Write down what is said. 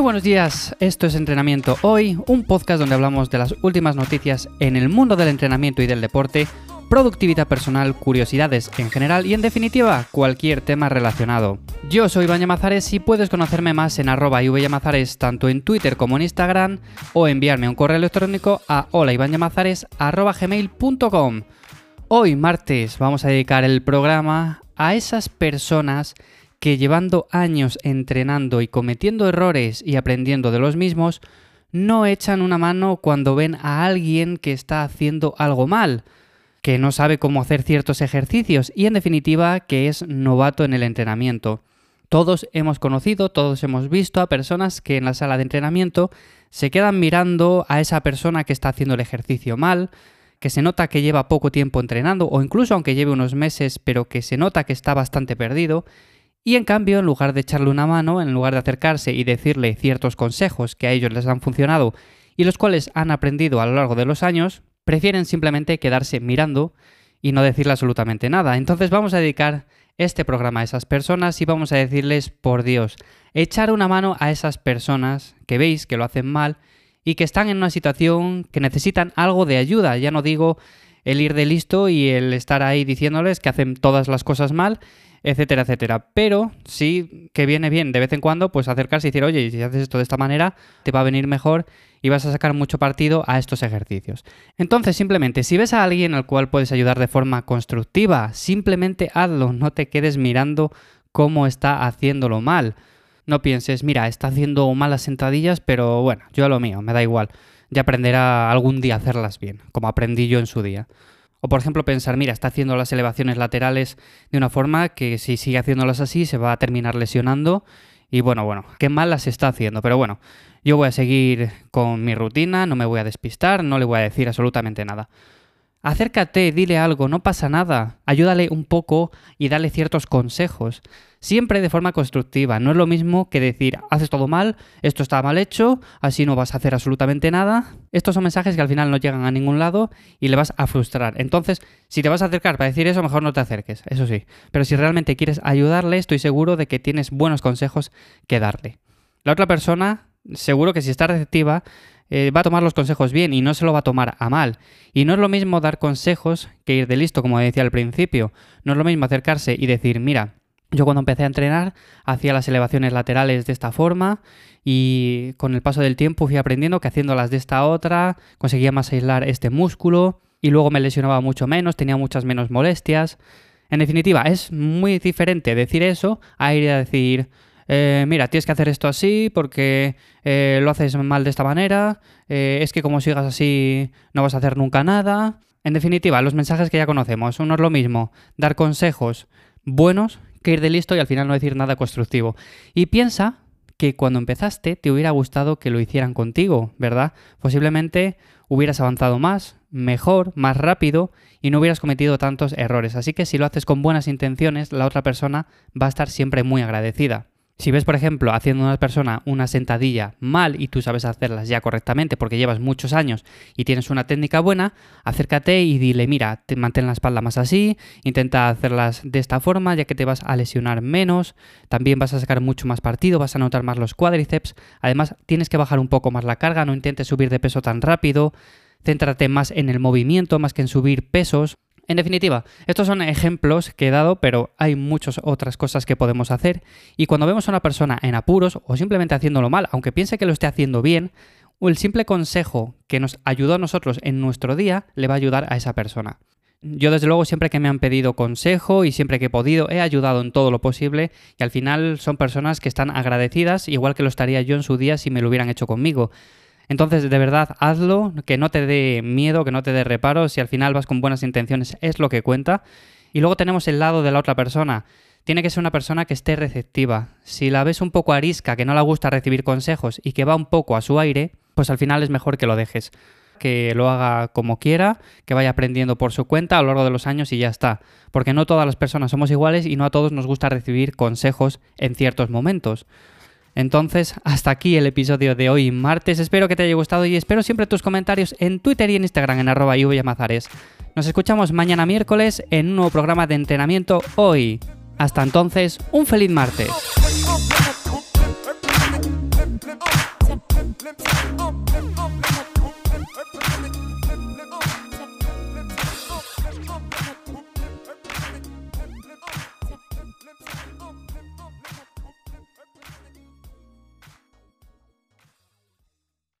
buenos días, esto es Entrenamiento Hoy, un podcast donde hablamos de las últimas noticias en el mundo del entrenamiento y del deporte, productividad personal, curiosidades en general y en definitiva cualquier tema relacionado. Yo soy Iván Llamazares y puedes conocerme más en arroba Llamazares tanto en Twitter como en Instagram o enviarme un correo electrónico a gmail.com Hoy martes vamos a dedicar el programa a esas personas que llevando años entrenando y cometiendo errores y aprendiendo de los mismos, no echan una mano cuando ven a alguien que está haciendo algo mal, que no sabe cómo hacer ciertos ejercicios y en definitiva que es novato en el entrenamiento. Todos hemos conocido, todos hemos visto a personas que en la sala de entrenamiento se quedan mirando a esa persona que está haciendo el ejercicio mal, que se nota que lleva poco tiempo entrenando o incluso aunque lleve unos meses pero que se nota que está bastante perdido y en cambio, en lugar de echarle una mano, en lugar de acercarse y decirle ciertos consejos que a ellos les han funcionado y los cuales han aprendido a lo largo de los años, prefieren simplemente quedarse mirando y no decirle absolutamente nada. Entonces vamos a dedicar este programa a esas personas y vamos a decirles, por Dios, echar una mano a esas personas que veis que lo hacen mal y que están en una situación que necesitan algo de ayuda. Ya no digo el ir de listo y el estar ahí diciéndoles que hacen todas las cosas mal etcétera, etcétera. Pero sí que viene bien de vez en cuando pues acercarse y decir, oye, si haces esto de esta manera, te va a venir mejor y vas a sacar mucho partido a estos ejercicios. Entonces, simplemente, si ves a alguien al cual puedes ayudar de forma constructiva, simplemente hazlo, no te quedes mirando cómo está haciéndolo mal. No pienses, mira, está haciendo malas sentadillas, pero bueno, yo a lo mío, me da igual. Ya aprenderá algún día a hacerlas bien, como aprendí yo en su día. O por ejemplo pensar, mira, está haciendo las elevaciones laterales de una forma que si sigue haciéndolas así se va a terminar lesionando. Y bueno, bueno, qué mal las está haciendo. Pero bueno, yo voy a seguir con mi rutina, no me voy a despistar, no le voy a decir absolutamente nada. Acércate, dile algo, no pasa nada. Ayúdale un poco y dale ciertos consejos. Siempre de forma constructiva. No es lo mismo que decir, haces todo mal, esto está mal hecho, así no vas a hacer absolutamente nada. Estos son mensajes que al final no llegan a ningún lado y le vas a frustrar. Entonces, si te vas a acercar para decir eso, mejor no te acerques, eso sí. Pero si realmente quieres ayudarle, estoy seguro de que tienes buenos consejos que darle. La otra persona, seguro que si está receptiva, eh, va a tomar los consejos bien y no se lo va a tomar a mal. Y no es lo mismo dar consejos que ir de listo, como decía al principio. No es lo mismo acercarse y decir, mira, yo cuando empecé a entrenar hacía las elevaciones laterales de esta forma y con el paso del tiempo fui aprendiendo que haciéndolas de esta otra conseguía más aislar este músculo y luego me lesionaba mucho menos, tenía muchas menos molestias. En definitiva, es muy diferente decir eso a ir a decir, eh, mira, tienes que hacer esto así porque eh, lo haces mal de esta manera, eh, es que como sigas así no vas a hacer nunca nada. En definitiva, los mensajes que ya conocemos, uno es lo mismo, dar consejos buenos que ir de listo y al final no decir nada constructivo. Y piensa que cuando empezaste te hubiera gustado que lo hicieran contigo, ¿verdad? Posiblemente hubieras avanzado más, mejor, más rápido y no hubieras cometido tantos errores. Así que si lo haces con buenas intenciones, la otra persona va a estar siempre muy agradecida. Si ves, por ejemplo, haciendo una persona una sentadilla mal y tú sabes hacerlas ya correctamente porque llevas muchos años y tienes una técnica buena, acércate y dile, mira, te mantén la espalda más así, intenta hacerlas de esta forma ya que te vas a lesionar menos, también vas a sacar mucho más partido, vas a notar más los cuádriceps, además tienes que bajar un poco más la carga, no intentes subir de peso tan rápido, céntrate más en el movimiento más que en subir pesos. En definitiva, estos son ejemplos que he dado, pero hay muchas otras cosas que podemos hacer y cuando vemos a una persona en apuros o simplemente haciéndolo mal, aunque piense que lo esté haciendo bien, el simple consejo que nos ayudó a nosotros en nuestro día le va a ayudar a esa persona. Yo desde luego siempre que me han pedido consejo y siempre que he podido he ayudado en todo lo posible y al final son personas que están agradecidas igual que lo estaría yo en su día si me lo hubieran hecho conmigo. Entonces, de verdad, hazlo, que no te dé miedo, que no te dé reparo, si al final vas con buenas intenciones es lo que cuenta. Y luego tenemos el lado de la otra persona. Tiene que ser una persona que esté receptiva. Si la ves un poco arisca, que no le gusta recibir consejos y que va un poco a su aire, pues al final es mejor que lo dejes. Que lo haga como quiera, que vaya aprendiendo por su cuenta a lo largo de los años y ya está. Porque no todas las personas somos iguales y no a todos nos gusta recibir consejos en ciertos momentos. Entonces, hasta aquí el episodio de hoy martes. Espero que te haya gustado y espero siempre tus comentarios en Twitter y en Instagram en arroba Nos escuchamos mañana miércoles en un nuevo programa de entrenamiento hoy. Hasta entonces, un feliz martes.